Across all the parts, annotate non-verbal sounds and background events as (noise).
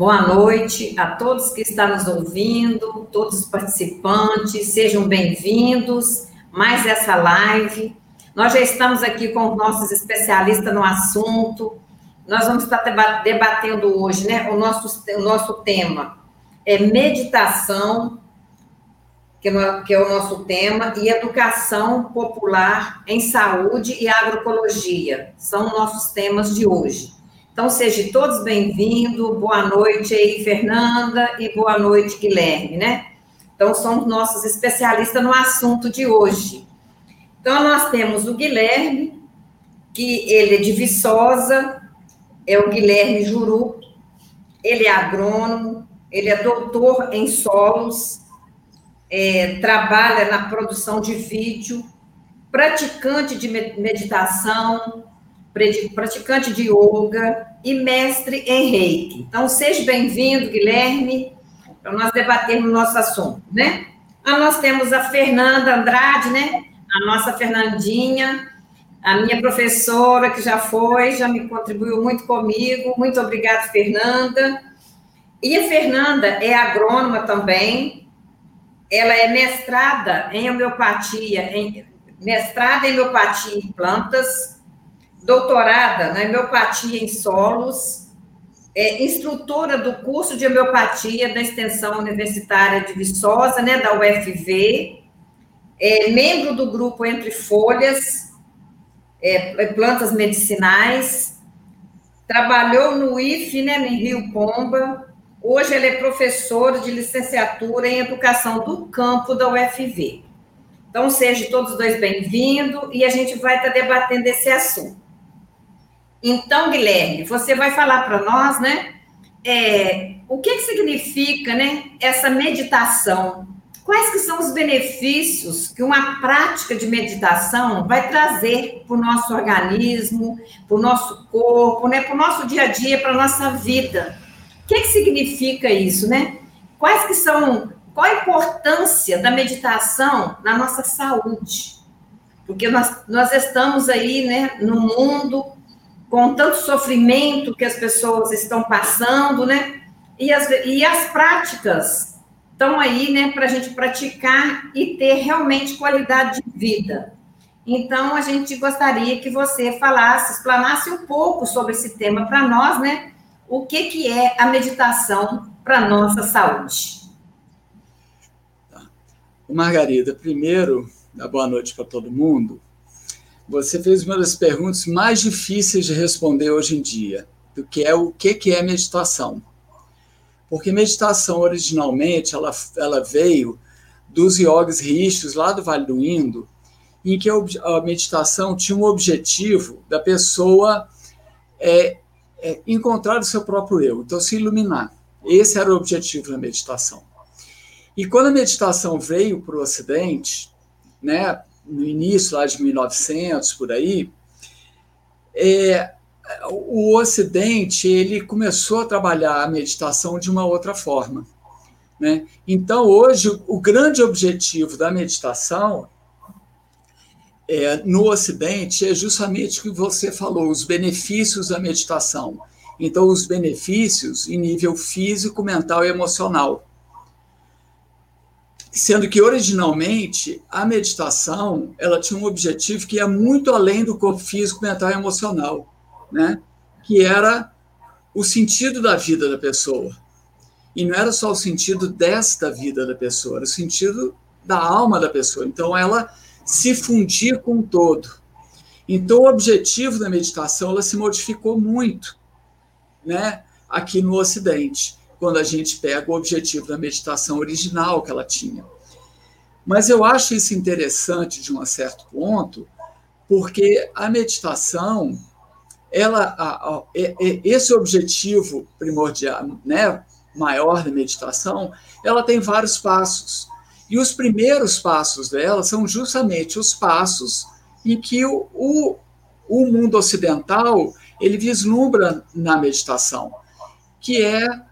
Boa noite a todos que estão nos ouvindo, todos os participantes, sejam bem-vindos. Mais essa live. Nós já estamos aqui com os nossos especialistas no assunto. Nós vamos estar debatendo hoje, né? O nosso, o nosso tema é meditação, que é o nosso tema, e educação popular em saúde e agroecologia. São nossos temas de hoje. Então, sejam todos bem-vindos. Boa noite aí, Fernanda, e boa noite, Guilherme, né? Então, são nossos especialistas no assunto de hoje. Então, nós temos o Guilherme, que ele é de Viçosa, é o Guilherme Juru, ele é agrônomo, ele é doutor em solos, é, trabalha na produção de vídeo, praticante de meditação, praticante de yoga e mestre em reiki. Então, seja bem-vindo, Guilherme, para nós debatermos o nosso assunto, né? Ah, nós temos a Fernanda Andrade, né? A nossa Fernandinha, a minha professora que já foi, já me contribuiu muito comigo. Muito obrigada, Fernanda. E a Fernanda é agrônoma também. Ela é mestrada em homeopatia, em, mestrada em homeopatia em plantas doutorada na homeopatia em solos, é instrutora do curso de homeopatia da extensão universitária de Viçosa, né, da UFV, é membro do grupo Entre Folhas, é, plantas medicinais, trabalhou no IFE, né, em Rio Pomba, hoje ele é professor de licenciatura em educação do campo da UFV. Então, sejam todos dois bem-vindos e a gente vai estar debatendo esse assunto. Então, Guilherme, você vai falar para nós, né? É, o que, que significa, né? Essa meditação? Quais que são os benefícios que uma prática de meditação vai trazer para o nosso organismo, para o nosso corpo, né? Para o nosso dia a dia, para a nossa vida? O que, que significa isso, né? Quais que são? Qual a importância da meditação na nossa saúde? Porque nós, nós estamos aí, né, no mundo com tanto sofrimento que as pessoas estão passando, né? E as, e as práticas estão aí, né, para a gente praticar e ter realmente qualidade de vida. Então, a gente gostaria que você falasse, explanasse um pouco sobre esse tema para nós, né? O que, que é a meditação para nossa saúde? Tá. Margarida, primeiro, boa noite para todo mundo. Você fez uma das perguntas mais difíceis de responder hoje em dia, do que é o que é meditação. Porque meditação, originalmente, ela, ela veio dos yogis rishis lá do Vale do Indo, em que a meditação tinha um objetivo da pessoa é, é, encontrar o seu próprio eu, então se iluminar. Esse era o objetivo da meditação. E quando a meditação veio para o Ocidente, né, no início lá de 1900 por aí, é, o Ocidente ele começou a trabalhar a meditação de uma outra forma. Né? Então, hoje, o grande objetivo da meditação é, no Ocidente é justamente o que você falou, os benefícios da meditação. Então, os benefícios em nível físico, mental e emocional sendo que originalmente a meditação ela tinha um objetivo que ia muito além do corpo físico, mental e emocional, né? Que era o sentido da vida da pessoa. E não era só o sentido desta vida da pessoa, era o sentido da alma da pessoa. Então ela se fundia com o todo. Então o objetivo da meditação ela se modificou muito, né? Aqui no Ocidente quando a gente pega o objetivo da meditação original que ela tinha. Mas eu acho isso interessante de um certo ponto, porque a meditação, ela, a, a, esse objetivo primordial, né, maior da meditação, ela tem vários passos. E os primeiros passos dela são justamente os passos em que o, o, o mundo ocidental ele vislumbra na meditação, que é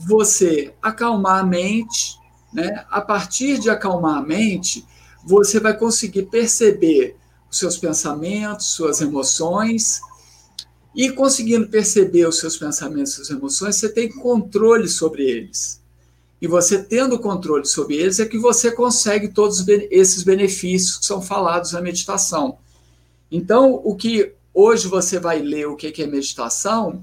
você acalmar a mente, né? A partir de acalmar a mente, você vai conseguir perceber os seus pensamentos, suas emoções E conseguindo perceber os seus pensamentos, suas emoções, você tem controle sobre eles. E você tendo controle sobre eles é que você consegue todos esses benefícios que são falados na meditação. Então, o que hoje você vai ler o que é meditação,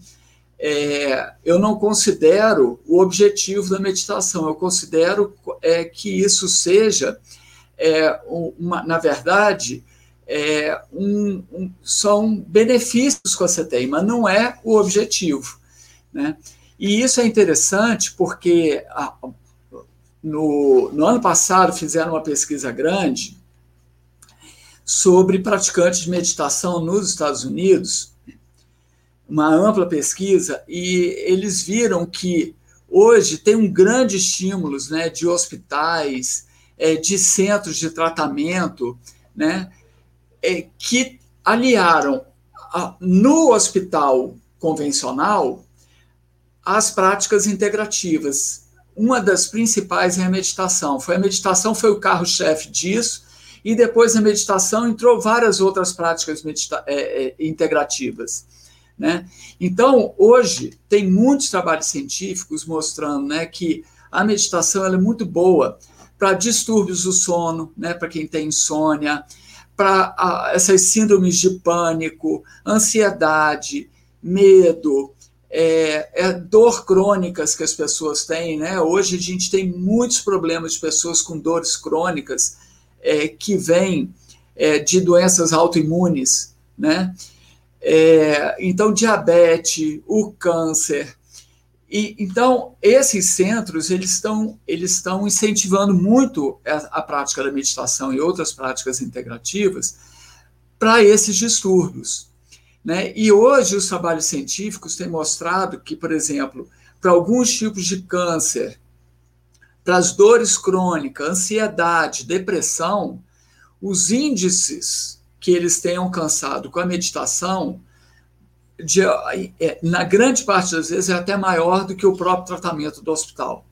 é, eu não considero o objetivo da meditação, eu considero é, que isso seja, é, uma, na verdade, é, um, um, são benefícios que você tem, mas não é o objetivo. Né? E isso é interessante porque a, no, no ano passado fizeram uma pesquisa grande sobre praticantes de meditação nos Estados Unidos, uma ampla pesquisa, e eles viram que hoje tem um grande estímulo né, de hospitais, é, de centros de tratamento, né, é, que aliaram a, no hospital convencional as práticas integrativas. Uma das principais é a meditação. Foi a meditação foi o carro-chefe disso, e depois a meditação entrou várias outras práticas é, é, integrativas. Né? Então, hoje, tem muitos trabalhos científicos mostrando né, que a meditação é muito boa para distúrbios do sono, né, para quem tem insônia, para essas síndromes de pânico, ansiedade, medo, é, é, dor crônicas que as pessoas têm, né? Hoje a gente tem muitos problemas de pessoas com dores crônicas é, que vêm é, de doenças autoimunes, né? É, então, diabetes, o câncer, e, então, esses centros eles estão, eles estão incentivando muito a, a prática da meditação e outras práticas integrativas para esses distúrbios. Né? E hoje os trabalhos científicos têm mostrado que, por exemplo, para alguns tipos de câncer, para as dores crônicas, ansiedade, depressão, os índices que eles têm alcançado com a meditação de, é, na grande parte das vezes, é até maior do que o próprio tratamento do hospital.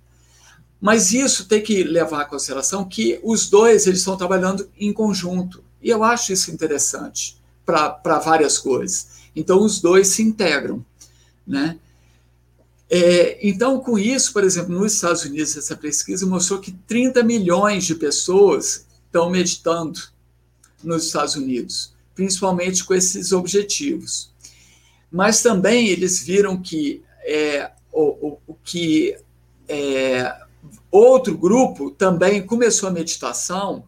Mas isso tem que levar em consideração que os dois eles estão trabalhando em conjunto. E eu acho isso interessante para várias coisas. Então, os dois se integram. Né? É, então, com isso, por exemplo, nos Estados Unidos, essa pesquisa mostrou que 30 milhões de pessoas estão meditando nos Estados Unidos, principalmente com esses objetivos mas também eles viram que é, o, o, que é, outro grupo também começou a meditação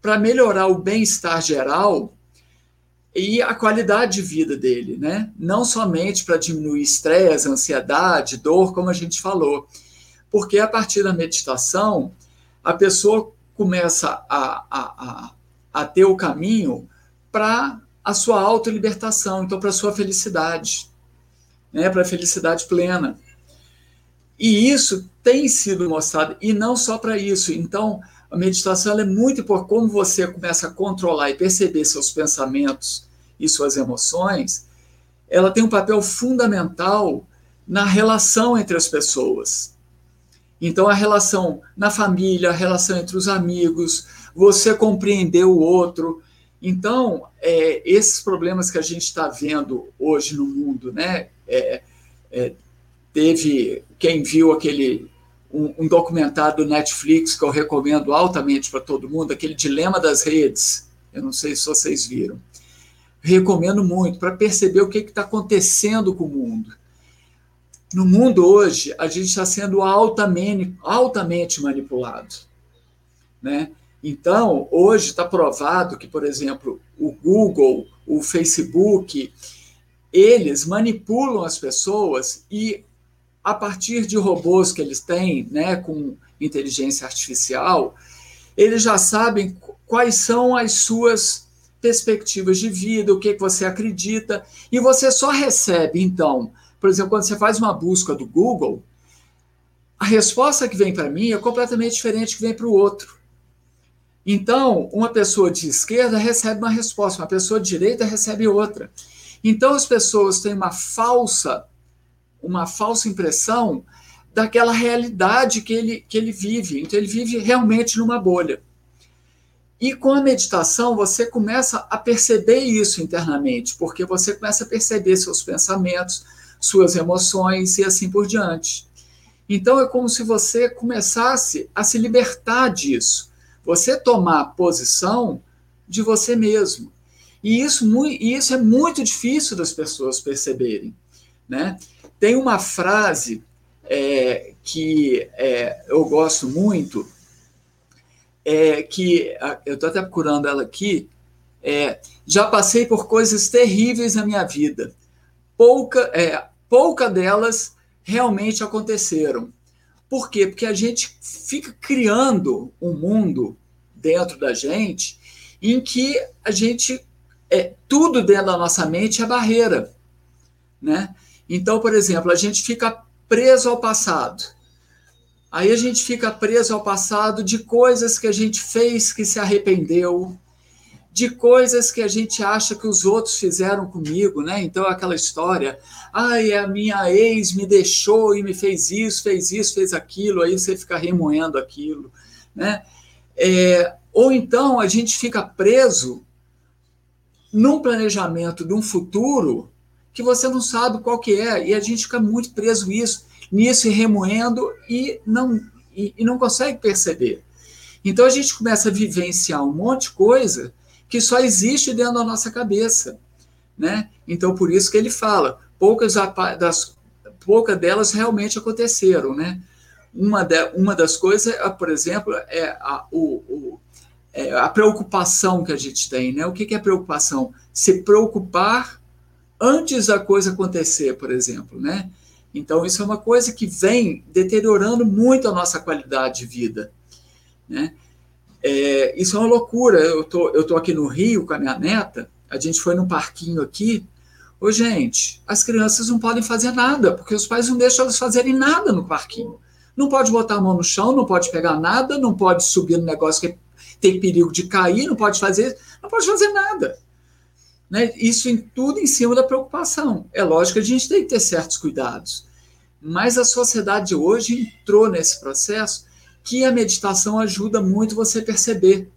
para melhorar o bem-estar geral e a qualidade de vida dele, né? Não somente para diminuir estresse, ansiedade, dor, como a gente falou, porque a partir da meditação a pessoa começa a, a, a, a ter o caminho para a sua autolibertação, então para a sua felicidade, né, para a felicidade plena. E isso tem sido mostrado, e não só para isso. Então, a meditação é muito importante, como você começa a controlar e perceber seus pensamentos e suas emoções, ela tem um papel fundamental na relação entre as pessoas. Então, a relação na família, a relação entre os amigos, você compreender o outro, então, é, esses problemas que a gente está vendo hoje no mundo, né? É, é, teve quem viu aquele um, um, documentário do Netflix que eu recomendo altamente para todo mundo, aquele dilema das redes. Eu não sei se vocês viram. Recomendo muito para perceber o que está acontecendo com o mundo. No mundo hoje, a gente está sendo altamente, altamente manipulado, né? Então, hoje está provado que, por exemplo, o Google, o Facebook, eles manipulam as pessoas e, a partir de robôs que eles têm, né, com inteligência artificial, eles já sabem quais são as suas perspectivas de vida, o que, que você acredita, e você só recebe, então, por exemplo, quando você faz uma busca do Google, a resposta que vem para mim é completamente diferente que vem para o outro. Então, uma pessoa de esquerda recebe uma resposta, uma pessoa de direita recebe outra. Então, as pessoas têm uma falsa, uma falsa impressão daquela realidade que ele, que ele vive. Então, ele vive realmente numa bolha. E com a meditação, você começa a perceber isso internamente, porque você começa a perceber seus pensamentos, suas emoções e assim por diante. Então é como se você começasse a se libertar disso. Você tomar posição de você mesmo. E isso, e isso é muito difícil das pessoas perceberem. Né? Tem uma frase é, que é, eu gosto muito, é, que eu estou até procurando ela aqui, é, já passei por coisas terríveis na minha vida. Pouca, é, pouca delas realmente aconteceram. Por quê? Porque a gente fica criando um mundo dentro da gente em que a gente é tudo dentro da nossa mente é barreira, né? Então, por exemplo, a gente fica preso ao passado. Aí a gente fica preso ao passado de coisas que a gente fez que se arrependeu, de coisas que a gente acha que os outros fizeram comigo, né? Então aquela história, ai, a minha ex me deixou e me fez isso, fez isso, fez aquilo, aí você fica remoendo aquilo, né? É, ou então a gente fica preso num planejamento de um futuro que você não sabe qual que é, e a gente fica muito preso nisso, nisso e remoendo e não, e, e não consegue perceber. Então a gente começa a vivenciar um monte de coisa que só existe dentro da nossa cabeça, né? Então por isso que ele fala, poucas das poucas delas realmente aconteceram, né? Uma, de, uma das coisas, por exemplo, é a, o, o é a preocupação que a gente tem, né? O que é preocupação? Se preocupar antes da coisa acontecer, por exemplo, né? Então isso é uma coisa que vem deteriorando muito a nossa qualidade de vida, né? É, isso é uma loucura. Eu tô, eu tô aqui no Rio com a minha neta, a gente foi num parquinho aqui. Ô, gente, as crianças não podem fazer nada, porque os pais não deixam elas fazerem nada no parquinho. Não pode botar a mão no chão, não pode pegar nada, não pode subir no negócio que tem perigo de cair, não pode fazer, não pode fazer nada. Né? Isso em tudo em cima da preocupação. É lógico que a gente tem que ter certos cuidados, mas a sociedade hoje entrou nesse processo que a meditação ajuda muito você perceber,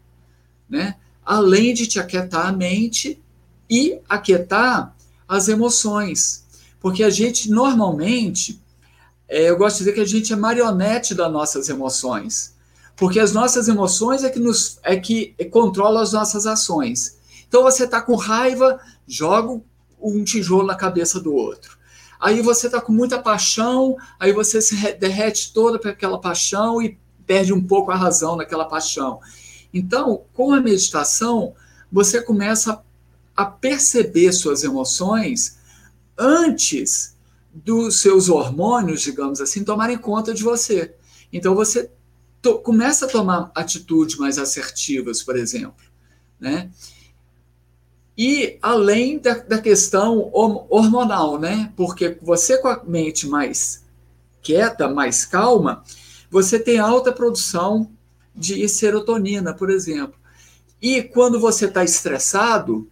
né? Além de te aquietar a mente e aquietar as emoções, porque a gente normalmente, é, eu gosto de dizer que a gente é marionete das nossas emoções. Porque as nossas emoções é que, nos, é que controlam as nossas ações. Então você está com raiva, joga um tijolo na cabeça do outro. Aí você está com muita paixão, aí você se derrete toda para aquela paixão e perde um pouco a razão naquela paixão. Então, com a meditação, você começa a perceber suas emoções antes dos seus hormônios, digamos assim, tomarem conta de você. Então, você começa a tomar atitudes mais assertivas, por exemplo, né? E além da, da questão hormonal, né? Porque você com a mente mais quieta, mais calma, você tem alta produção de serotonina, por exemplo. E quando você está estressado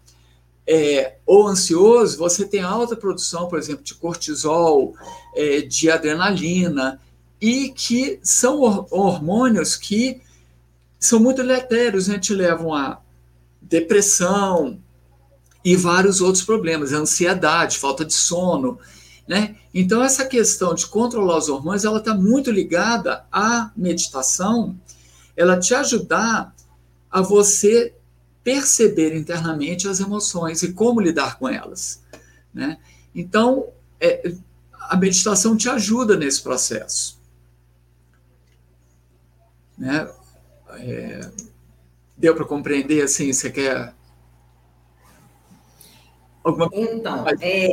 é, ou ansioso, você tem alta produção, por exemplo, de cortisol, é, de adrenalina, e que são hormônios que são muito letérios, né? te levam a depressão e vários outros problemas, ansiedade, falta de sono, né? Então essa questão de controlar os hormônios, ela está muito ligada à meditação, ela te ajudar a você perceber internamente as emoções e como lidar com elas, né? Então é, a meditação te ajuda nesse processo. Né? É, deu para compreender assim? Você quer alguma Então, é,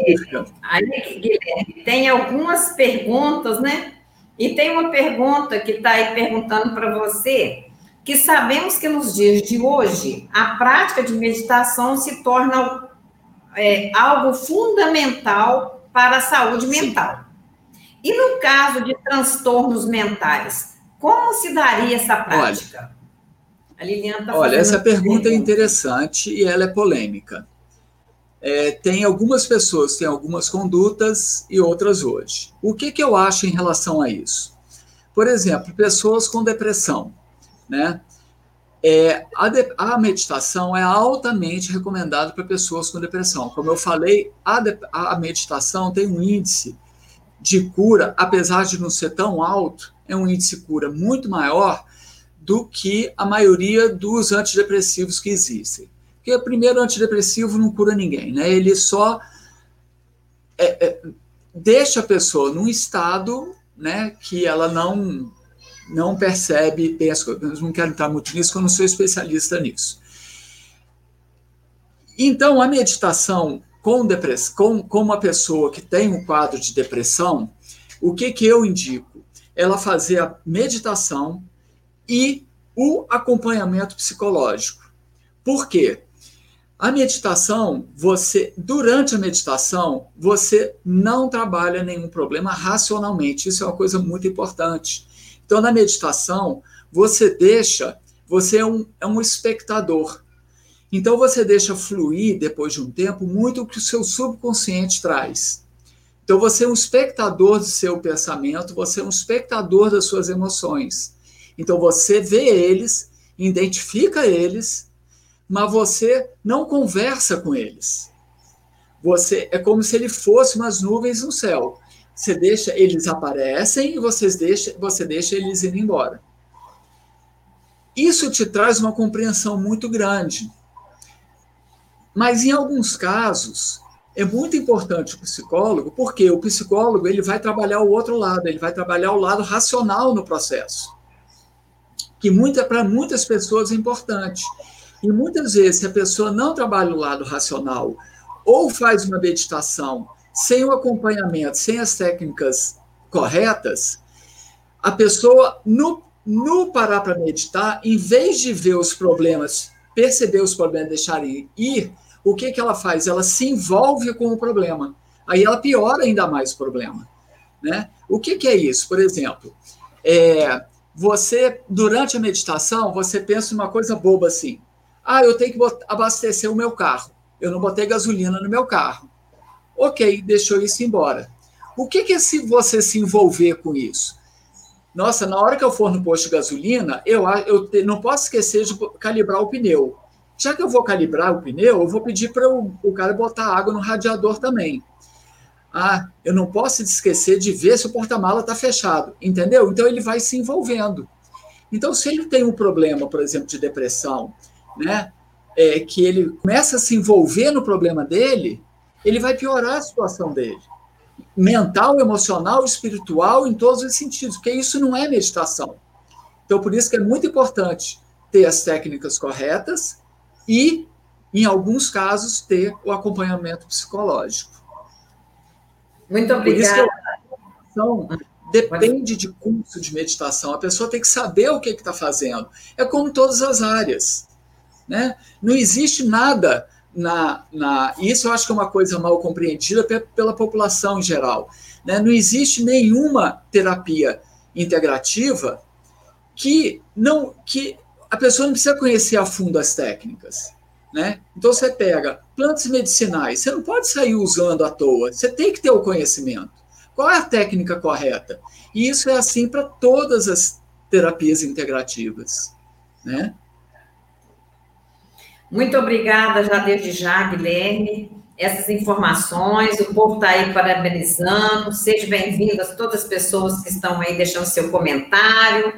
aí, Guilherme, tem algumas perguntas, né? E tem uma pergunta que está aí perguntando para você, que sabemos que nos dias de hoje a prática de meditação se torna é, algo fundamental para a saúde mental. E no caso de transtornos mentais, como se daria essa prática? Olha, tá olha essa pergunta é interessante e ela é polêmica. É, tem algumas pessoas que têm algumas condutas e outras hoje. O que, que eu acho em relação a isso? Por exemplo, pessoas com depressão, né? é, a, de, a, meditação é altamente recomendada para pessoas com depressão. Como eu falei, a, de, a meditação tem um índice de cura, apesar de não ser tão alto, é um índice de cura muito maior do que a maioria dos antidepressivos que existem. Porque o primeiro antidepressivo não cura ninguém, né? Ele só é, é, deixa a pessoa num estado né, que ela não não percebe, pensa, eu não quero entrar muito nisso, porque eu não sou especialista nisso. Então, a meditação com depressão, com, com uma pessoa que tem um quadro de depressão, o que, que eu indico? Ela fazer a meditação e o acompanhamento psicológico. Por quê? A meditação, você, durante a meditação, você não trabalha nenhum problema racionalmente. Isso é uma coisa muito importante. Então, na meditação, você deixa, você é um, é um espectador. Então, você deixa fluir, depois de um tempo, muito o que o seu subconsciente traz. Então, você é um espectador do seu pensamento, você é um espectador das suas emoções. Então, você vê eles, identifica eles mas você não conversa com eles. Você é como se ele fosse umas nuvens no céu. Você deixa eles aparecem e vocês deixa, você deixa eles ir embora. Isso te traz uma compreensão muito grande. Mas em alguns casos é muito importante o psicólogo, porque o psicólogo ele vai trabalhar o outro lado, ele vai trabalhar o lado racional no processo, que muita para muitas pessoas é importante. E muitas vezes, se a pessoa não trabalha o lado racional ou faz uma meditação sem o acompanhamento, sem as técnicas corretas, a pessoa, no, no parar para meditar, em vez de ver os problemas, perceber os problemas, deixar ir, o que, que ela faz? Ela se envolve com o problema. Aí ela piora ainda mais o problema. Né? O que, que é isso? Por exemplo, é, você, durante a meditação, você pensa uma coisa boba assim. Ah, eu tenho que abastecer o meu carro. Eu não botei gasolina no meu carro. Ok, deixou isso embora. O que, que é se você se envolver com isso? Nossa, na hora que eu for no posto de gasolina, eu, eu não posso esquecer de calibrar o pneu. Já que eu vou calibrar o pneu, eu vou pedir para o, o cara botar água no radiador também. Ah, eu não posso esquecer de ver se o porta-mala está fechado, entendeu? Então ele vai se envolvendo. Então, se ele tem um problema, por exemplo, de depressão, né, é, que ele começa a se envolver no problema dele, ele vai piorar a situação dele. Mental, emocional, espiritual, em todos os sentidos, porque isso não é meditação. Então, por isso que é muito importante ter as técnicas corretas e, em alguns casos, ter o acompanhamento psicológico. Muito obrigada. Então, depende de curso de meditação. A pessoa tem que saber o que está fazendo. É como todas as áreas. Né? Não existe nada na, na. Isso eu acho que é uma coisa mal compreendida pela população em geral. Né? Não existe nenhuma terapia integrativa que não que a pessoa não precisa conhecer a fundo as técnicas. Né? Então você pega plantas medicinais, você não pode sair usando à toa, você tem que ter o conhecimento. Qual é a técnica correta? E isso é assim para todas as terapias integrativas. Né? Muito obrigada já desde já, Guilherme. Essas informações, o povo está aí parabenizando. Sejam bem-vindas todas as pessoas que estão aí deixando seu comentário,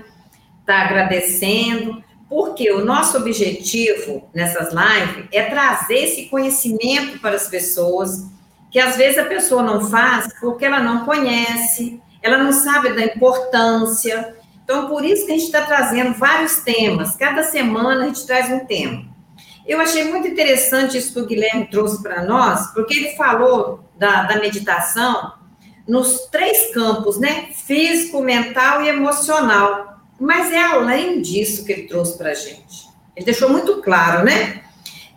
está agradecendo, porque o nosso objetivo nessas lives é trazer esse conhecimento para as pessoas, que às vezes a pessoa não faz porque ela não conhece, ela não sabe da importância. Então, por isso que a gente está trazendo vários temas. Cada semana a gente traz um tema. Eu achei muito interessante isso que o Guilherme trouxe para nós, porque ele falou da, da meditação nos três campos, né? Físico, mental e emocional. Mas é além disso que ele trouxe para a gente. Ele deixou muito claro, né?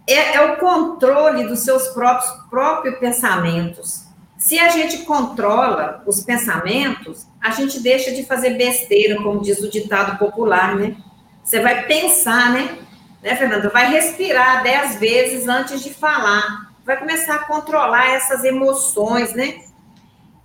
É, é, o controle dos seus próprios, próprios pensamentos. Se a gente controla os pensamentos, a gente deixa de fazer besteira, como diz o ditado popular, né? Você vai pensar, né? Né, Fernanda? Vai respirar dez vezes antes de falar. Vai começar a controlar essas emoções, né?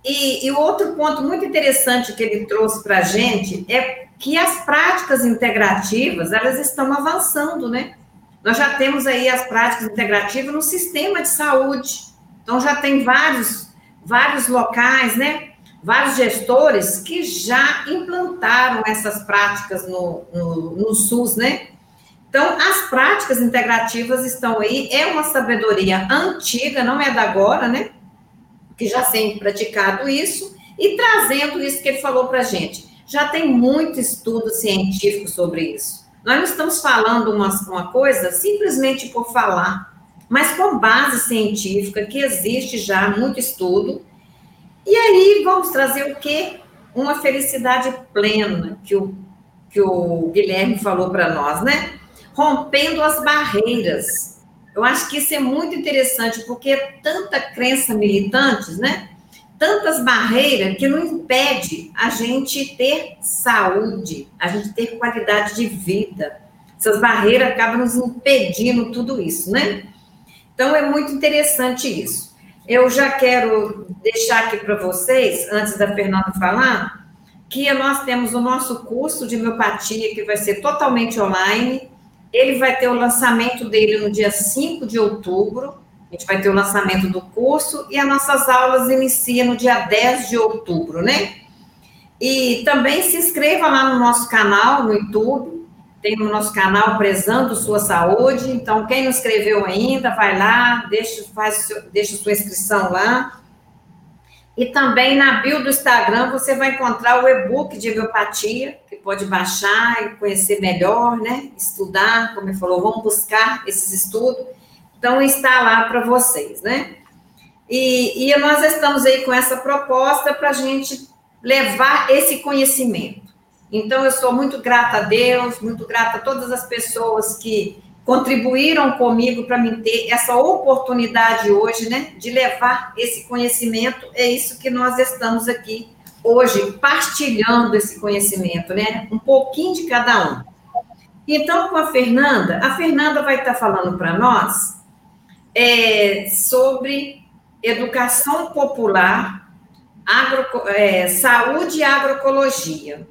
E, e outro ponto muito interessante que ele trouxe para a gente é que as práticas integrativas, elas estão avançando, né? Nós já temos aí as práticas integrativas no sistema de saúde. Então, já tem vários, vários locais, né? Vários gestores que já implantaram essas práticas no, no, no SUS, né? Então, as práticas integrativas estão aí, é uma sabedoria antiga, não é da agora, né? Que já tem praticado isso, e trazendo isso que ele falou para a gente. Já tem muito estudo científico sobre isso. Nós não estamos falando uma, uma coisa simplesmente por falar, mas com base científica, que existe já muito estudo. E aí vamos trazer o quê? Uma felicidade plena, que o, que o Guilherme falou para nós, né? Rompendo as barreiras. Eu acho que isso é muito interessante, porque tanta crença militantes, né? tantas barreiras que não impede a gente ter saúde, a gente ter qualidade de vida. Essas barreiras acabam nos impedindo tudo isso, né? Então é muito interessante isso. Eu já quero deixar aqui para vocês, antes da Fernanda falar, que nós temos o nosso curso de miopatia, que vai ser totalmente online. Ele vai ter o lançamento dele no dia 5 de outubro. A gente vai ter o lançamento do curso e as nossas aulas iniciam no dia 10 de outubro, né? E também se inscreva lá no nosso canal, no YouTube. Tem no nosso canal Prezando Sua Saúde. Então, quem não inscreveu ainda, vai lá, deixa, faz, deixa sua inscrição lá. E também na bio do Instagram você vai encontrar o e-book de homeopatia, que pode baixar e conhecer melhor, né? Estudar, como ele falou, vamos buscar esses estudos. Então, está lá para vocês, né? E, e, nós estamos aí com essa proposta para a gente levar esse conhecimento. Então, eu sou muito grata a Deus, muito grata a todas as pessoas que contribuíram comigo para me ter essa oportunidade hoje, né, de levar esse conhecimento. É isso que nós estamos aqui hoje, partilhando esse conhecimento, né, um pouquinho de cada um. Então, com a Fernanda, a Fernanda vai estar falando para nós é, sobre educação popular, agro, é, saúde e agroecologia.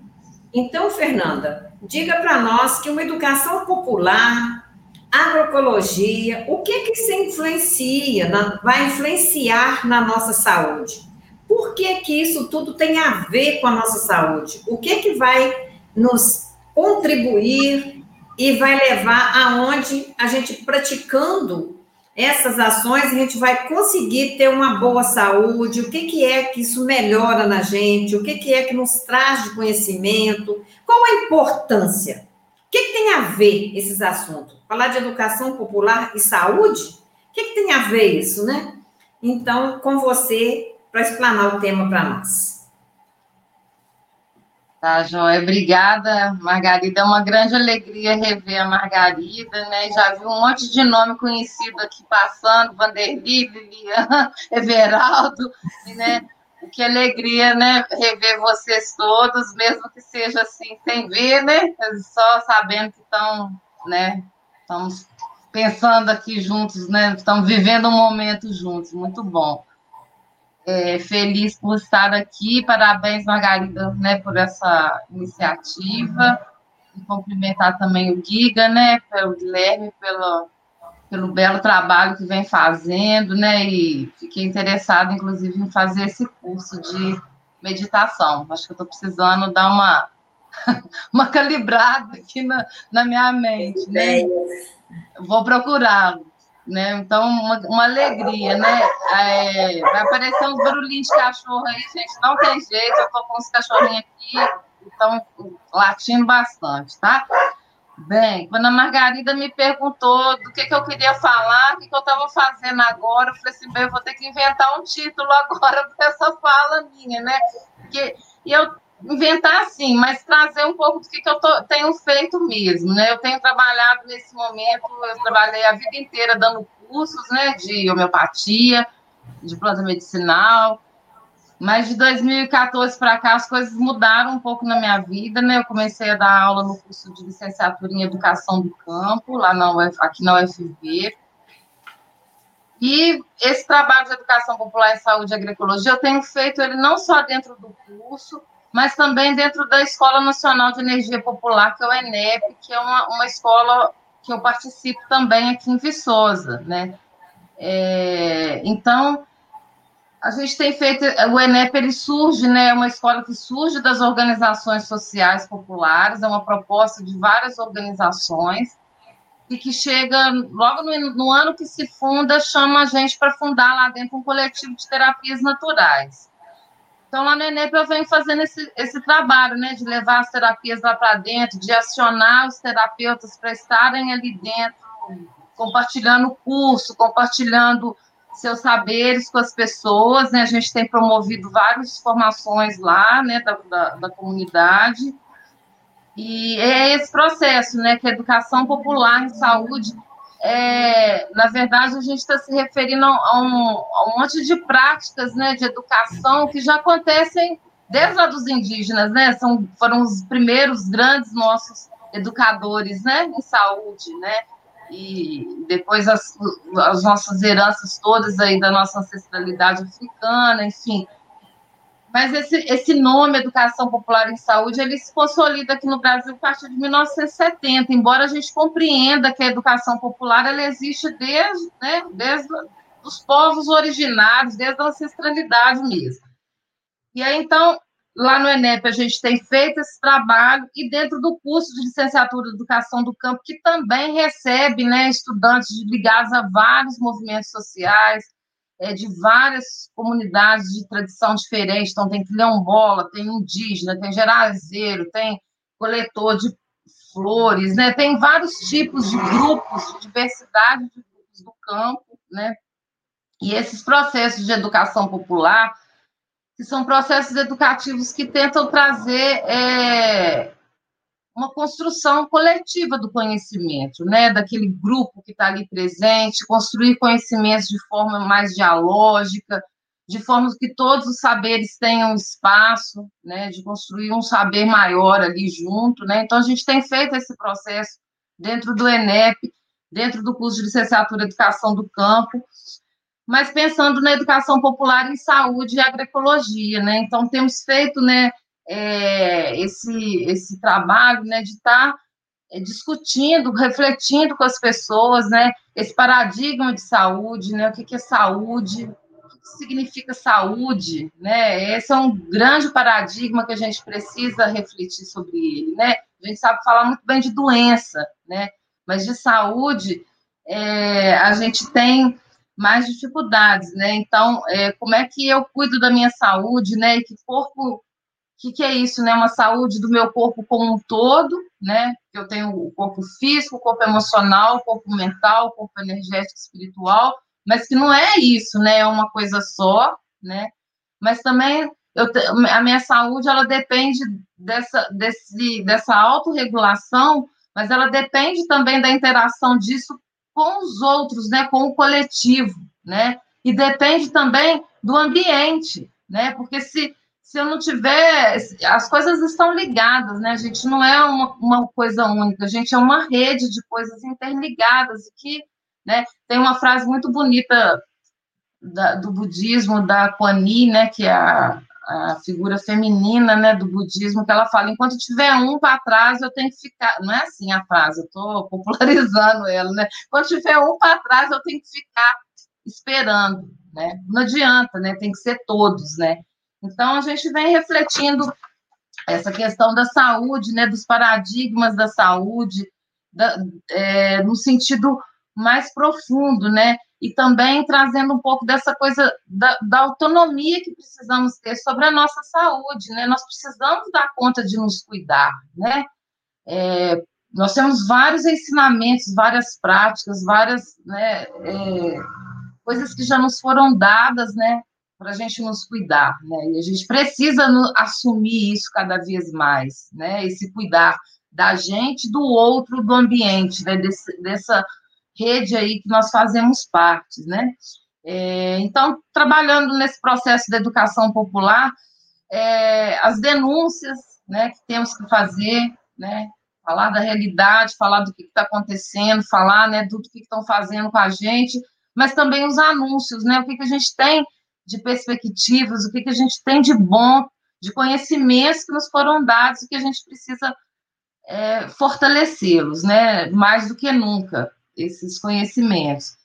Então, Fernanda, diga para nós que uma educação popular, agroecologia, o que que se influencia, na, vai influenciar na nossa saúde? Por que que isso tudo tem a ver com a nossa saúde? O que que vai nos contribuir e vai levar aonde a gente praticando essas ações, a gente vai conseguir ter uma boa saúde, o que, que é que isso melhora na gente, o que, que é que nos traz de conhecimento, qual a importância? O que, que tem a ver esses assuntos? Falar de educação popular e saúde? O que, que tem a ver isso, né? Então, com você, para explanar o tema para nós. Tá, Joia. Obrigada, Margarida. É uma grande alegria rever a Margarida, né? Já vi um monte de nome conhecido aqui passando, Vanderly, Lilian, (laughs) Everaldo, né? Que alegria, né? Rever vocês todos, mesmo que seja assim, sem ver, né? Só sabendo que estão, né? Estamos pensando aqui juntos, né? Estamos vivendo um momento juntos, muito bom é, feliz por estar aqui. Parabéns, Margarida, né, por essa iniciativa. E cumprimentar também o Giga, né, pelo Guilherme, pelo, pelo belo trabalho que vem fazendo, né, e fiquei interessada, inclusive, em fazer esse curso de meditação. Acho que eu estou precisando dar uma, (laughs) uma calibrada aqui na, na minha mente, né? Vou procurá-lo né? Então, uma, uma alegria, né? É, vai aparecer uns barulhinhos de cachorro aí, gente. Não tem jeito, eu tô com os cachorrinhos aqui, estão latindo bastante, tá? Bem, quando a Margarida me perguntou do que, que eu queria falar, o que, que eu estava fazendo agora, eu falei assim, bem, eu vou ter que inventar um título agora (laughs) para essa fala minha, né? Porque, e eu inventar assim, mas trazer um pouco do que, que eu tô, tenho feito mesmo, né? Eu tenho trabalhado nesse momento, eu trabalhei a vida inteira dando cursos, né, de homeopatia, de planta medicinal, mas de 2014 para cá as coisas mudaram um pouco na minha vida, né? Eu comecei a dar aula no curso de licenciatura em educação do campo, lá na UF, aqui na UFV. E esse trabalho de educação popular em saúde e agroecologia eu tenho feito ele não só dentro do curso, mas também dentro da Escola Nacional de Energia Popular, que é o ENEP, que é uma, uma escola que eu participo também aqui em Viçosa, né? É, então, a gente tem feito, o ENEP, ele surge, né, é uma escola que surge das organizações sociais populares, é uma proposta de várias organizações, e que chega, logo no, no ano que se funda, chama a gente para fundar lá dentro um coletivo de terapias naturais. Então, lá no ENEP eu venho fazendo esse, esse trabalho, né, de levar as terapias lá para dentro, de acionar os terapeutas para estarem ali dentro, compartilhando o curso, compartilhando seus saberes com as pessoas, né, a gente tem promovido várias formações lá, né, da, da, da comunidade, e é esse processo, né, que a educação popular em saúde é, na verdade, a gente está se referindo a um, a um, monte de práticas né, de educação que já acontecem desde lá dos indígenas, né? São, foram os primeiros grandes nossos educadores né, em saúde, né? E depois as, as nossas heranças todas aí da nossa ancestralidade africana, enfim. Mas esse, esse nome, Educação Popular em Saúde, ele se consolida aqui no Brasil a partir de 1970, embora a gente compreenda que a educação popular ela existe desde, né, desde os povos originários, desde a ancestralidade mesmo. E aí, então, lá no ENEP, a gente tem feito esse trabalho, e dentro do curso de licenciatura de Educação do Campo, que também recebe né, estudantes ligados a vários movimentos sociais, é, de várias comunidades de tradição diferente. Então, tem quilombola, tem indígena, tem gerazeiro, tem coletor de flores, né? Tem vários tipos de grupos, de diversidade de grupos do campo, né? E esses processos de educação popular, que são processos educativos que tentam trazer é, uma construção coletiva do conhecimento, né, daquele grupo que está ali presente, construir conhecimentos de forma mais dialógica, de forma que todos os saberes tenham espaço, né, de construir um saber maior ali junto, né, então a gente tem feito esse processo dentro do ENEP, dentro do curso de licenciatura em Educação do Campo, mas pensando na educação popular em saúde e agroecologia, né, então temos feito, né, é, esse, esse trabalho né, de estar tá, é, discutindo, refletindo com as pessoas, né, esse paradigma de saúde, né, o que, que é saúde, o que, que significa saúde, né, esse é um grande paradigma que a gente precisa refletir sobre ele, né, a gente sabe falar muito bem de doença, né, mas de saúde é, a gente tem mais dificuldades, né, então, é, como é que eu cuido da minha saúde, né, e que corpo que, que é isso, né? Uma saúde do meu corpo como um todo, né? Eu tenho o corpo físico, o corpo emocional, o corpo mental, o corpo energético, espiritual, mas que não é isso, né? É uma coisa só, né? Mas também eu, a minha saúde ela depende dessa, desse, dessa autorregulação, mas ela depende também da interação disso com os outros, né? Com o coletivo, né? E depende também do ambiente, né? Porque se se eu não tiver. As coisas estão ligadas, né? A gente não é uma, uma coisa única, a gente é uma rede de coisas interligadas e que né, tem uma frase muito bonita da, do budismo, da Kuan né, que é a, a, figura feminina né, do budismo, que ela fala: enquanto tiver um para trás, eu tenho que ficar. Não é assim a frase, eu estou (laughs) popularizando ela, né? Quando tiver um para trás, eu tenho que ficar esperando, né? Não adianta, né? Tem que ser todos, né? Então, a gente vem refletindo essa questão da saúde, né, dos paradigmas da saúde, da, é, no sentido mais profundo, né, e também trazendo um pouco dessa coisa da, da, autonomia que precisamos ter sobre a nossa saúde, né, nós precisamos dar conta de nos cuidar, né, é, nós temos vários ensinamentos, várias práticas, várias né, é, coisas que já nos foram dadas, né, para a gente nos cuidar, né? E a gente precisa assumir isso cada vez mais, né? Esse cuidar da gente, do outro, do ambiente, né? Desse, dessa rede aí que nós fazemos parte, né? É, então, trabalhando nesse processo da educação popular, é, as denúncias, né? Que temos que fazer, né? Falar da realidade, falar do que está acontecendo, falar, né? Do que estão fazendo com a gente, mas também os anúncios, né? O que, que a gente tem de perspectivas, o que, que a gente tem de bom, de conhecimentos que nos foram dados e que a gente precisa é, fortalecê-los, né? Mais do que nunca, esses conhecimentos.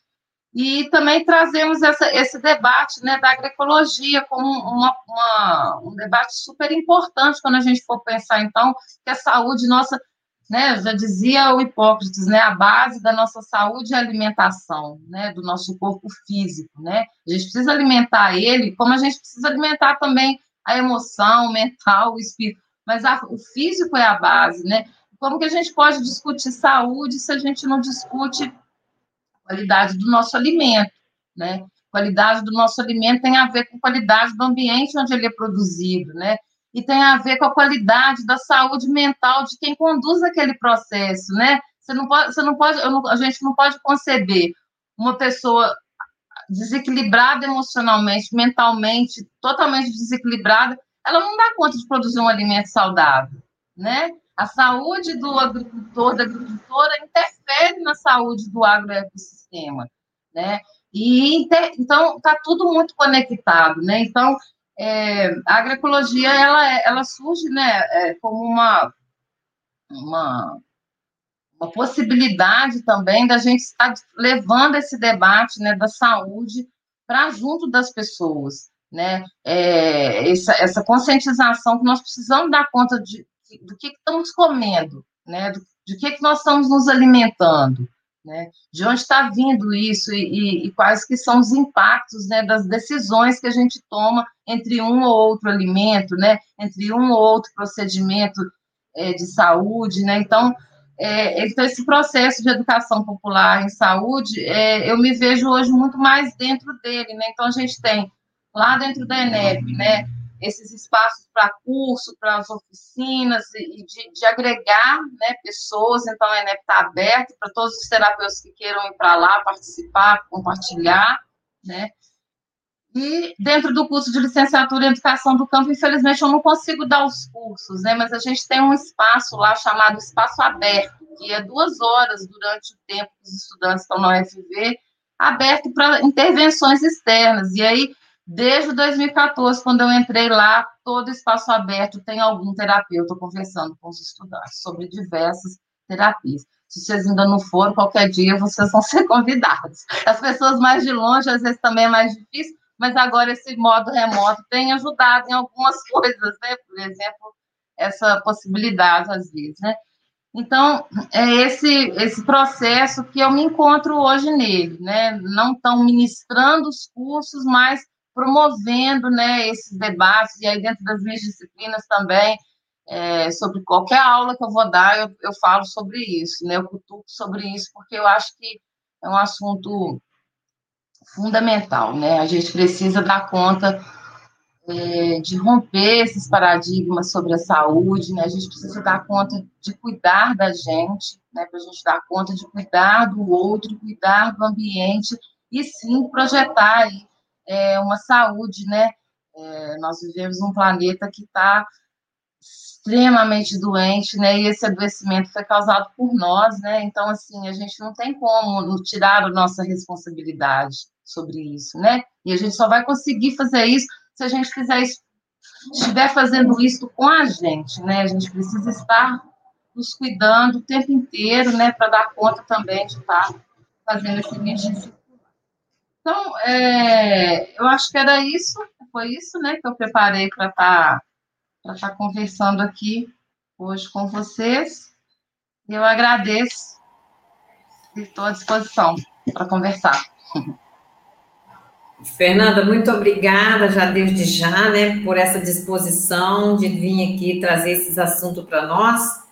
E também trazemos essa, esse debate né, da agroecologia como uma, uma, um debate super importante quando a gente for pensar, então, que a saúde nossa, né, já dizia o Hipócrates, né, a base da nossa saúde é a alimentação, né, do nosso corpo físico, né? A gente precisa alimentar ele, como a gente precisa alimentar também a emoção, o mental, o espírito, mas a, o físico é a base, né? Como que a gente pode discutir saúde se a gente não discute qualidade do nosso alimento, né? Qualidade do nosso alimento tem a ver com qualidade do ambiente onde ele é produzido, né? E tem a ver com a qualidade da saúde mental de quem conduz aquele processo, né? Você não pode, você não pode, não, a gente não pode conceber uma pessoa desequilibrada emocionalmente, mentalmente, totalmente desequilibrada, ela não dá conta de produzir um alimento saudável, né? A saúde do agricultor, da agricultora, interfere na saúde do agroecossistema, né? E então está tudo muito conectado, né? Então é, a agroecologia ela, ela surge, né, é, como uma, uma uma possibilidade também da gente estar levando esse debate, né, da saúde para junto das pessoas, né? É, essa, essa conscientização que nós precisamos dar conta de, do que, que estamos comendo, né? Do, de que, que nós estamos nos alimentando, né? De onde está vindo isso e, e, e, quais que são os impactos, né? Das decisões que a gente toma entre um ou outro alimento, né? Entre um ou outro procedimento é, de saúde, né? Então, é, então, esse processo de educação popular em saúde, é, eu me vejo hoje muito mais dentro dele, né? Então, a gente tem lá dentro da ENEP, né? Esses espaços para curso, para as oficinas, e de, de, agregar né, pessoas. Então, a ENEP está aberta para todos os terapeutas que queiram ir para lá, participar, compartilhar, né? E dentro do curso de licenciatura em educação do campo, infelizmente, eu não consigo dar os cursos, né? Mas a gente tem um espaço lá chamado Espaço Aberto, que é duas horas durante o tempo que os estudantes estão na UFV, aberto para intervenções externas. E aí, Desde 2014, quando eu entrei lá, todo espaço aberto tem algum terapeuta conversando com os estudantes sobre diversas terapias. Se vocês ainda não foram, qualquer dia vocês vão (laughs) ser convidados. As pessoas mais de longe, às vezes também é mais difícil, mas agora esse modo remoto tem ajudado em algumas (laughs) coisas, né? Por exemplo, essa possibilidade, às vezes, né? Então, é esse, esse processo que eu me encontro hoje nele, né? Não estão ministrando os cursos, mas promovendo né, esses debates, e aí dentro das minhas disciplinas também, é, sobre qualquer aula que eu vou dar, eu, eu falo sobre isso, né, eu cutuco sobre isso, porque eu acho que é um assunto fundamental, né, a gente precisa dar conta é, de romper esses paradigmas sobre a saúde, né, a gente precisa dar conta de cuidar da gente, né, para a gente dar conta de cuidar do outro, cuidar do ambiente, e sim projetar aí é, uma saúde, né? É, nós vivemos um planeta que está extremamente doente, né? E esse adoecimento foi causado por nós, né? Então, assim, a gente não tem como tirar a nossa responsabilidade sobre isso, né? E a gente só vai conseguir fazer isso se a gente fizer isso, estiver fazendo isso com a gente, né? A gente precisa estar nos cuidando o tempo inteiro, né? Para dar conta também de estar fazendo esse exercício então, é, eu acho que era isso, foi isso, né, que eu preparei para estar tá, tá conversando aqui hoje com vocês. Eu agradeço e estou à disposição para conversar. (laughs) Fernanda, muito obrigada já desde já, né, por essa disposição de vir aqui trazer esses assuntos para nós.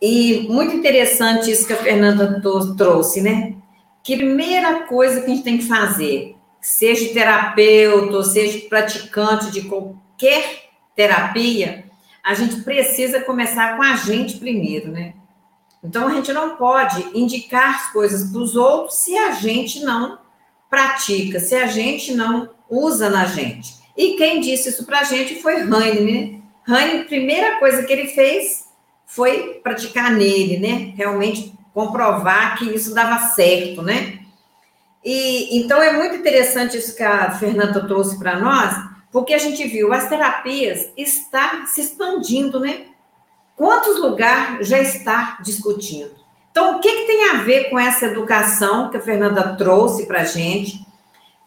E muito interessante isso que a Fernanda trouxe, né? Primeira coisa que a gente tem que fazer, seja terapeuta, seja praticante de qualquer terapia, a gente precisa começar com a gente primeiro, né? Então a gente não pode indicar as coisas para os outros se a gente não pratica, se a gente não usa na gente. E quem disse isso para a gente foi Heine, né? A primeira coisa que ele fez foi praticar nele, né? Realmente comprovar que isso dava certo, né? E então é muito interessante isso que a Fernanda trouxe para nós, porque a gente viu as terapias está se expandindo, né? Quantos lugares já está discutindo? Então, o que, que tem a ver com essa educação que a Fernanda trouxe para a gente,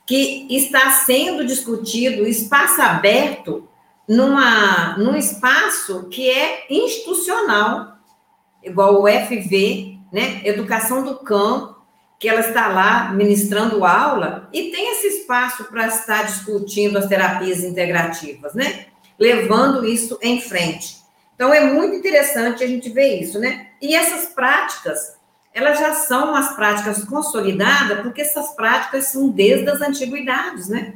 que está sendo discutido, espaço aberto, numa, num espaço que é institucional, igual o FV, né? Educação do Campo, que ela está lá ministrando aula e tem esse espaço para estar discutindo as terapias integrativas, né? Levando isso em frente. Então é muito interessante a gente ver isso, né? E essas práticas, elas já são as práticas consolidadas, porque essas práticas são desde as antiguidades, né?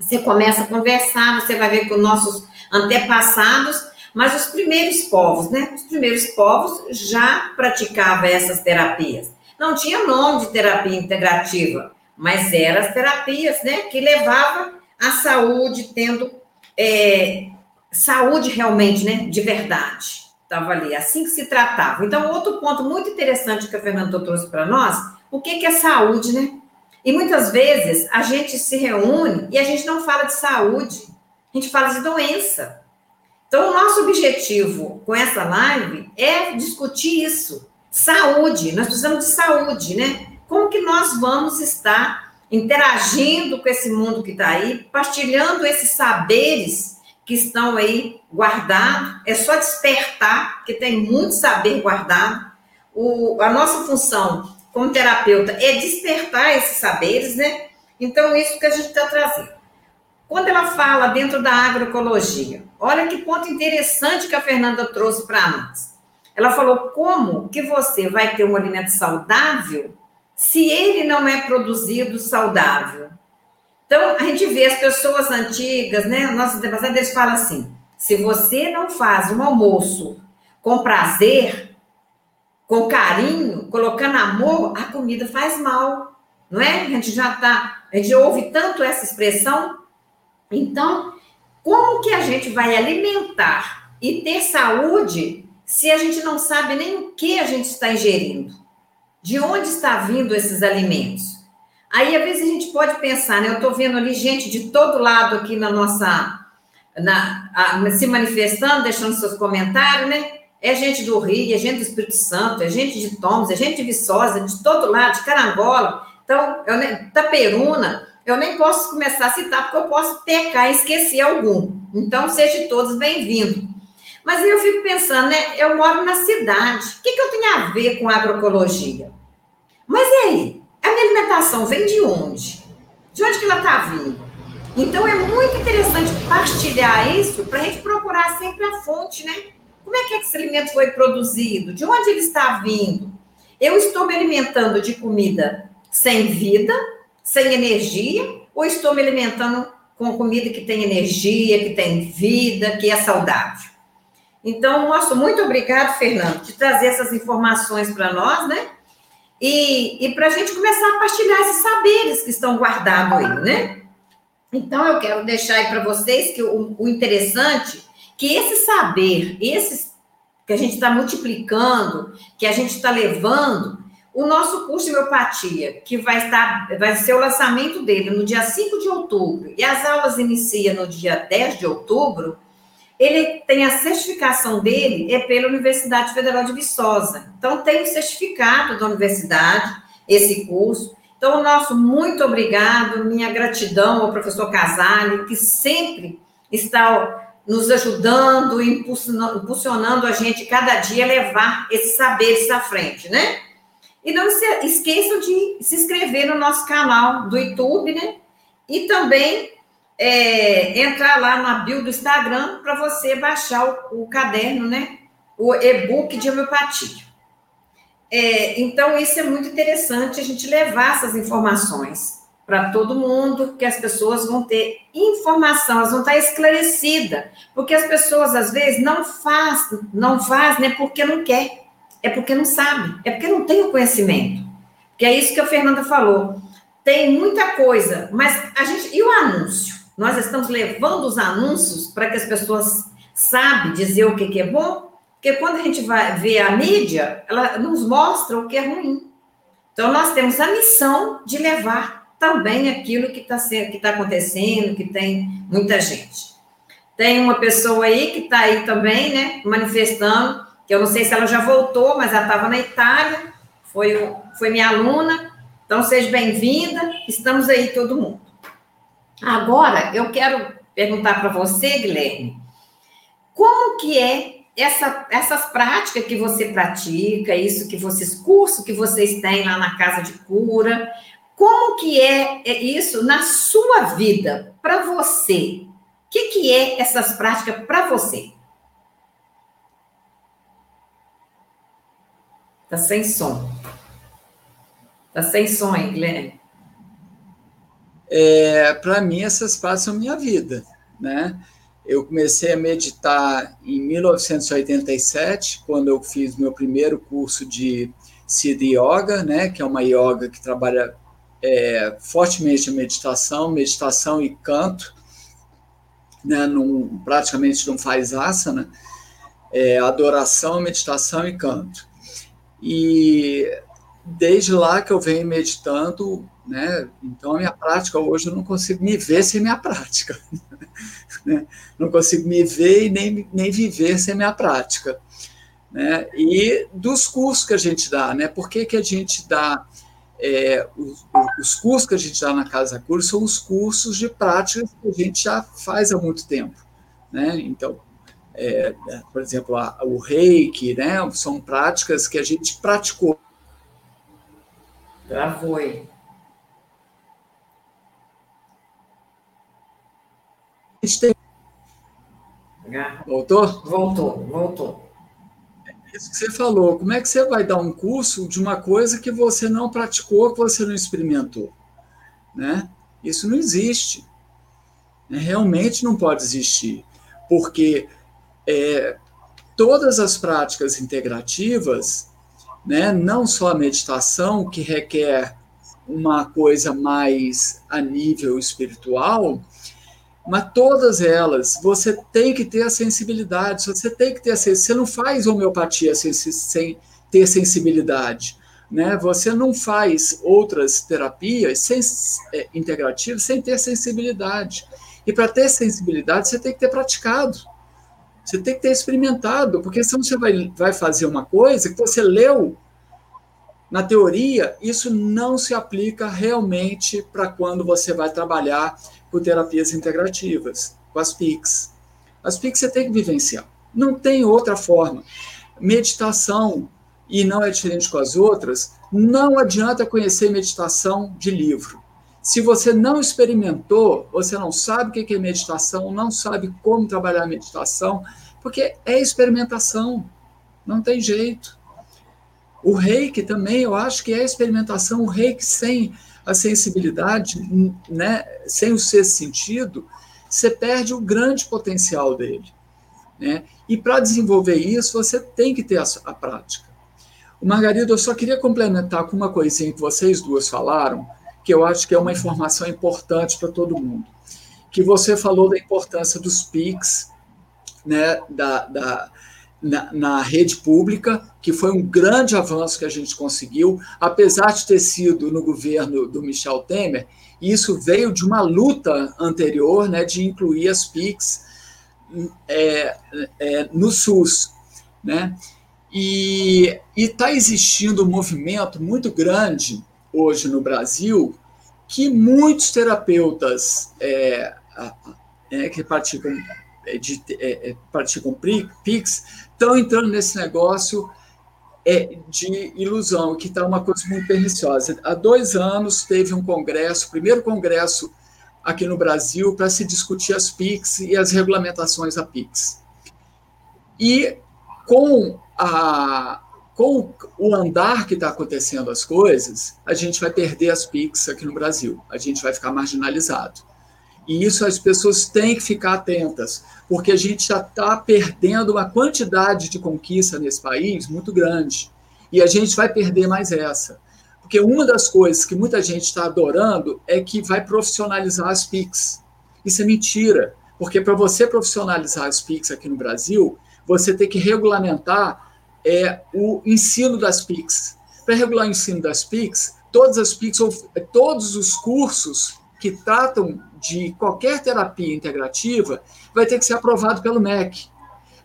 Você começa a conversar, você vai ver com nossos antepassados, mas os primeiros povos, né? Os primeiros povos já praticavam essas terapias. Não tinha nome de terapia integrativa, mas eram as terapias, né, que levavam à saúde, tendo é, saúde realmente, né, de verdade. Estava ali, assim que se tratava. Então, outro ponto muito interessante que a Fernanda trouxe para nós, o que, que é saúde, né? E muitas vezes a gente se reúne e a gente não fala de saúde, a gente fala de doença. Então, o nosso objetivo com essa live é discutir isso. Saúde, nós precisamos de saúde, né? Como que nós vamos estar interagindo com esse mundo que está aí, partilhando esses saberes que estão aí guardados? É só despertar, porque tem muito saber guardado. O, a nossa função como terapeuta é despertar esses saberes, né? Então, isso que a gente está trazendo. Quando ela fala dentro da agroecologia, olha que ponto interessante que a Fernanda trouxe para nós. Ela falou: como que você vai ter um alimento saudável se ele não é produzido saudável? Então, a gente vê as pessoas antigas, né? Nossos antepassados, eles falam assim: se você não faz um almoço com prazer, com carinho, colocando amor, a comida faz mal, não é? A gente já tá, a gente ouve tanto essa expressão. Então, como que a gente vai alimentar e ter saúde se a gente não sabe nem o que a gente está ingerindo? De onde está vindo esses alimentos? Aí, às vezes, a gente pode pensar, né? Eu estou vendo ali gente de todo lado aqui na nossa. Na, a, se manifestando, deixando seus comentários, né? É gente do Rio, é gente do Espírito Santo, é gente de Toms, é gente de Viçosa, de todo lado, de Carangola. Então, eu nem, Taperuna, eu nem posso começar a citar, porque eu posso pecar e esquecer algum. Então, sejam todos bem-vindos. Mas eu fico pensando, né? Eu moro na cidade. O que, que eu tenho a ver com agroecologia? Mas e aí? A minha alimentação vem de onde? De onde que ela está vindo? Então é muito interessante partilhar isso para a gente procurar sempre a fonte, né? Como é que esse alimento foi produzido? De onde ele está vindo? Eu estou me alimentando de comida sem vida, sem energia, ou estou me alimentando com comida que tem energia, que tem vida, que é saudável? Então, nosso muito obrigado, Fernando, de trazer essas informações para nós, né? E, e para a gente começar a partilhar esses saberes que estão guardados aí, né? Então, eu quero deixar aí para vocês que o, o interessante que esse saber, esses que a gente está multiplicando, que a gente está levando, o nosso curso de homeopatia, que vai estar, vai ser o lançamento dele no dia 5 de outubro, e as aulas iniciam no dia 10 de outubro, ele tem a certificação dele é pela Universidade Federal de Viçosa. Então, tem o certificado da universidade, esse curso. Então, nosso muito obrigado, minha gratidão ao professor Casale, que sempre está nos ajudando, impulsionando a gente cada dia a levar esses saberes à frente, né? E não esqueçam de se inscrever no nosso canal do YouTube, né? E também é, entrar lá na bio do Instagram para você baixar o, o, caderno, né? O e-book de homeopatia. É, então, isso é muito interessante a gente levar essas informações para todo mundo, que as pessoas vão ter informação, elas vão estar esclarecidas, porque as pessoas às vezes não faz, não faz, né, porque não quer, é porque não sabe, é porque não tem o conhecimento. Que é isso que a Fernanda falou. Tem muita coisa, mas a gente e o anúncio? Nós estamos levando os anúncios para que as pessoas sabem dizer o que, que é bom, porque quando a gente vai ver a mídia, ela nos mostra o que é ruim. Então, nós temos a missão de levar também aquilo que está tá acontecendo, que tem muita gente. Tem uma pessoa aí que está aí também, né, manifestando, que eu não sei se ela já voltou, mas ela estava na Itália, foi, foi minha aluna. Então, seja bem-vinda, estamos aí todo mundo. Agora, eu quero perguntar para você, Guilherme, como que é essa, essas práticas que você pratica, isso que vocês, curso que vocês têm lá na casa de cura, como que é, é isso na sua vida, para você? O que, que é essas práticas para você? Tá sem som. Tá sem som aí, Guilherme. É, para mim, essas práticas são minha vida, né? Eu comecei a meditar em 1987, quando eu fiz meu primeiro curso de Siddha Yoga, né, que é uma yoga que trabalha é, fortemente a meditação, meditação e canto, né, num, praticamente não faz asana, é, adoração, meditação e canto. E desde lá que eu venho meditando, né, então a minha prática hoje eu não consigo me ver sem minha prática. (laughs) Né? Não consigo me ver e nem, nem viver sem minha prática. Né? E dos cursos que a gente dá, né? Por que, que a gente dá é, os, os, cursos que a gente dá na Casa Cura são os cursos de práticas que a gente já faz há muito tempo, né? Então, é, por exemplo, a, o reiki, né? São práticas que a gente praticou. Travou aí. A gente tem Voltou? Voltou, voltou. É isso que você falou. Como é que você vai dar um curso de uma coisa que você não praticou, que você não experimentou? Né? Isso não existe. Realmente não pode existir. Porque é, todas as práticas integrativas, né, não só a meditação, que requer uma coisa mais a nível espiritual, mas todas elas, você tem que ter a sensibilidade, você tem que ter a Você não faz homeopatia sem, sem ter sensibilidade. Né? Você não faz outras terapias sem, é, integrativas sem ter sensibilidade. E para ter sensibilidade, você tem que ter praticado. Você tem que ter experimentado, porque senão você vai, vai fazer uma coisa que você leu na teoria, isso não se aplica realmente para quando você vai trabalhar por terapias integrativas, com as PICs. As PICs você tem que vivenciar. Não tem outra forma. Meditação, e não é diferente com as outras, não adianta conhecer meditação de livro. Se você não experimentou, você não sabe o que é meditação, não sabe como trabalhar a meditação, porque é experimentação, não tem jeito. O reiki também, eu acho que é experimentação, o reiki sem a sensibilidade, né, sem o sexto sentido, você perde o grande potencial dele. Né? E para desenvolver isso, você tem que ter a, a prática. O Margarida, eu só queria complementar com uma coisinha que vocês duas falaram, que eu acho que é uma informação importante para todo mundo. Que você falou da importância dos PICs, né, da, da, na, na, rede pública, que foi um grande avanço que a gente conseguiu, apesar de ter sido no governo do Michel Temer, isso veio de uma luta anterior né, de incluir as PICs é, é, no SUS. Né? E está existindo um movimento muito grande hoje no Brasil que muitos terapeutas é, é que praticam é, de, é, é praticam PIX estão entrando nesse negócio é, de ilusão, que está uma coisa muito perniciosa. Há dois anos teve um congresso, primeiro congresso aqui no Brasil, para se discutir as PICs e as regulamentações da PICs. E com, a, com o andar que está acontecendo as coisas, a gente vai perder as PICs aqui no Brasil, a gente vai ficar marginalizado. E isso as pessoas têm que ficar atentas, porque a gente já está perdendo uma quantidade de conquista nesse país muito grande. E a gente vai perder mais essa. Porque uma das coisas que muita gente está adorando é que vai profissionalizar as PICs. Isso é mentira, porque para você profissionalizar as PICs aqui no Brasil, você tem que regulamentar é, o ensino das PICs. para regular o ensino das PICs, todas as PICs, todos os cursos que tratam de qualquer terapia integrativa, vai ter que ser aprovado pelo MEC.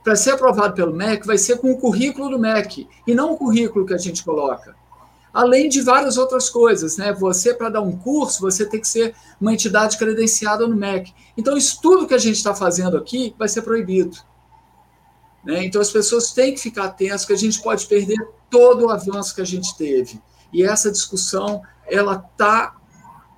Para ser aprovado pelo MEC, vai ser com o currículo do MEC, e não o currículo que a gente coloca. Além de várias outras coisas, né? Você, para dar um curso, você tem que ser uma entidade credenciada no MEC. Então, isso tudo que a gente está fazendo aqui vai ser proibido. Né? Então, as pessoas têm que ficar atentas, que a gente pode perder todo o avanço que a gente teve. E essa discussão, ela está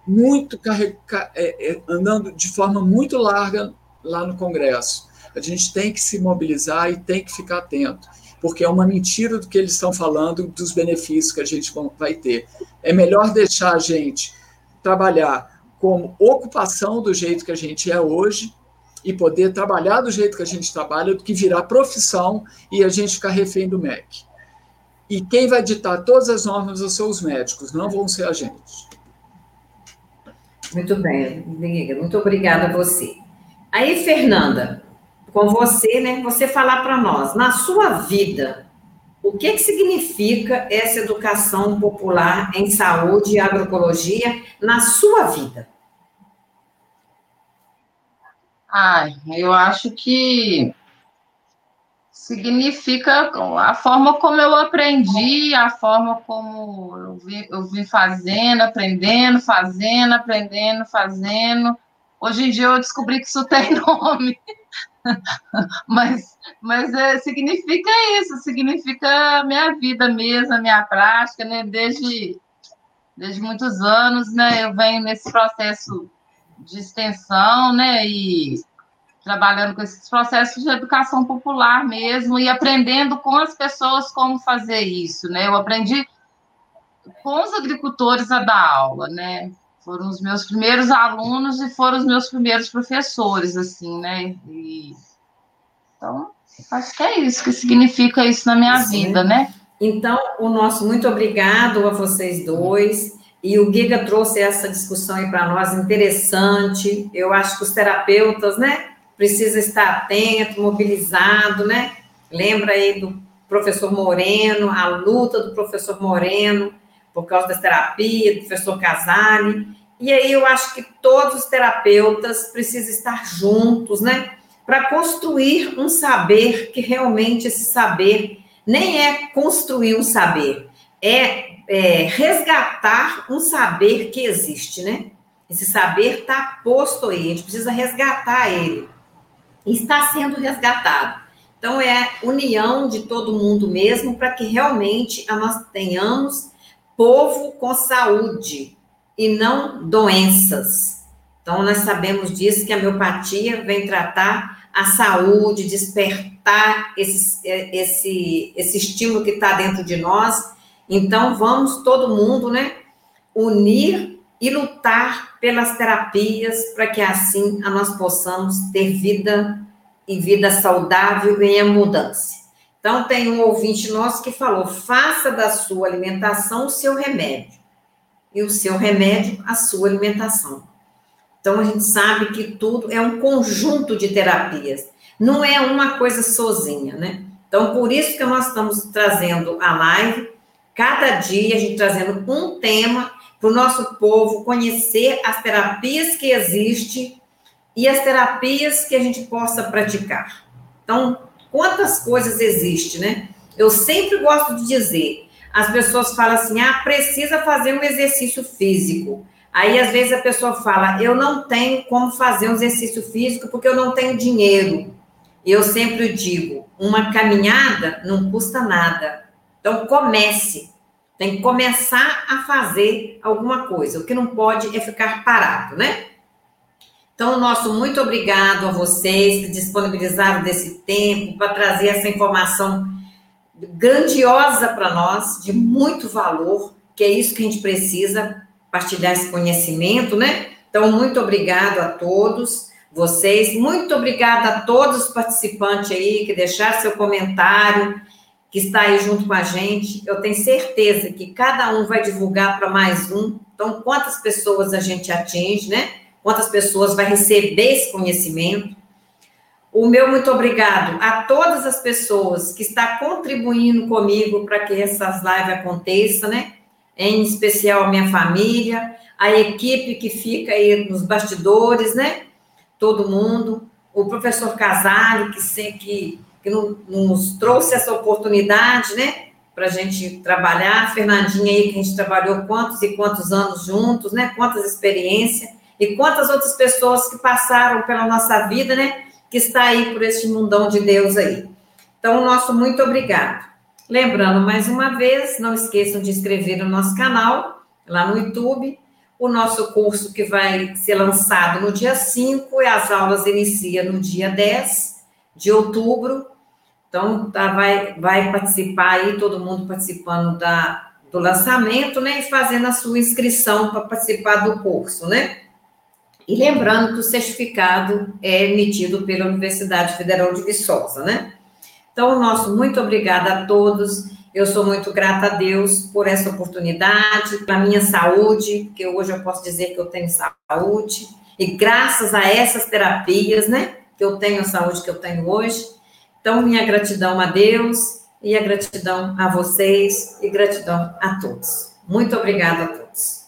muito carrega, é, é, andando de forma muito larga lá no Congresso. A gente tem que se mobilizar e tem que ficar atento, porque é uma mentira do que eles estão falando dos benefícios que a gente vai ter. É melhor deixar a gente trabalhar como ocupação do jeito que a gente é hoje e poder trabalhar do jeito que a gente trabalha do que virar profissão e a gente ficar refém do MEC. E quem vai ditar todas as normas são os médicos, não vão ser a gente. Muito bem, muito obrigada a você. Aí, Fernanda, com você, né, você falar para nós, na sua vida, o que, que significa essa educação popular em saúde e agroecologia na sua vida? Ai, eu acho que significa a forma como eu aprendi, a forma como eu vim, eu vim fazendo, aprendendo, fazendo, aprendendo, fazendo. Hoje em dia eu descobri que isso tem (laughs) nome. mas mas é, significa isso, significa minha vida mesmo, minha prática, né? Desde, desde muitos anos, né? Eu venho nesse processo de extensão, né? E trabalhando com esses processos de educação popular mesmo e aprendendo com as pessoas como fazer isso, né? Eu aprendi com os agricultores a dar aula, né? Foram os meus primeiros alunos e foram os meus primeiros professores, assim, né? E, então, acho que é isso que significa isso na minha Sim. vida, né? Então, o nosso muito obrigado a vocês dois. E o Giga trouxe essa discussão aí para nós interessante. Eu acho que os terapeutas, né, precisa estar atento, mobilizado, né? Lembra aí do professor Moreno, a luta do professor Moreno por causa das terapias, do professor Casale. E aí eu acho que todos os terapeutas precisam estar juntos, né? Para construir um saber que realmente esse saber nem é construir um saber, é, é resgatar um saber que existe, né? Esse saber está posto aí, a gente precisa resgatar ele está sendo resgatado. Então, é união de todo mundo mesmo para que realmente nós tenhamos povo com saúde e não doenças. Então, nós sabemos disso que a miopatia vem tratar a saúde, despertar esse, esse, esse estímulo que está dentro de nós. Então, vamos todo mundo, né, unir e lutar pelas terapias para que assim nós possamos ter vida e vida saudável em abundância. Então, tem um ouvinte nosso que falou: faça da sua alimentação o seu remédio, e o seu remédio a sua alimentação. Então, a gente sabe que tudo é um conjunto de terapias, não é uma coisa sozinha, né? Então, por isso que nós estamos trazendo a live, cada dia a gente trazendo um tema para o nosso povo conhecer as terapias que existem e as terapias que a gente possa praticar. Então, quantas coisas existem, né? Eu sempre gosto de dizer, as pessoas falam assim, ah, precisa fazer um exercício físico. Aí, às vezes, a pessoa fala, eu não tenho como fazer um exercício físico porque eu não tenho dinheiro. Eu sempre digo, uma caminhada não custa nada. Então, comece. Tem que começar a fazer alguma coisa. O que não pode é ficar parado, né? Então, nosso muito obrigado a vocês que disponibilizaram desse tempo para trazer essa informação grandiosa para nós, de muito valor, que é isso que a gente precisa, partilhar esse conhecimento, né? Então, muito obrigado a todos vocês, muito obrigada a todos os participantes aí que deixaram seu comentário, que está aí junto com a gente. Eu tenho certeza que cada um vai divulgar para mais um. Então, quantas pessoas a gente atinge, né? quantas pessoas vai receber esse conhecimento. o meu muito obrigado a todas as pessoas que estão contribuindo comigo para que essas lives aconteçam, né? Em especial a minha família, a equipe que fica aí nos bastidores, né? Todo mundo, o professor Casale, que sempre que nos trouxe essa oportunidade, né? Para a gente trabalhar, Fernandinha aí, que a gente trabalhou quantos e quantos anos juntos, né? Quantas experiências, e quantas outras pessoas que passaram pela nossa vida, né? Que está aí por este mundão de Deus aí. Então, nosso muito obrigado. Lembrando mais uma vez, não esqueçam de inscrever no nosso canal, lá no YouTube, o nosso curso que vai ser lançado no dia 5 e as aulas iniciam no dia 10 de outubro. Então, tá, vai, vai participar aí, todo mundo participando da, do lançamento, né? E fazendo a sua inscrição para participar do curso, né? E lembrando que o certificado é emitido pela Universidade Federal de Viçosa, né? Então, nosso muito obrigada a todos. Eu sou muito grata a Deus por essa oportunidade, pela minha saúde, que hoje eu posso dizer que eu tenho saúde, e graças a essas terapias, né, que eu tenho a saúde que eu tenho hoje. Então, minha gratidão a Deus e a gratidão a vocês e gratidão a todos. Muito obrigada a todos.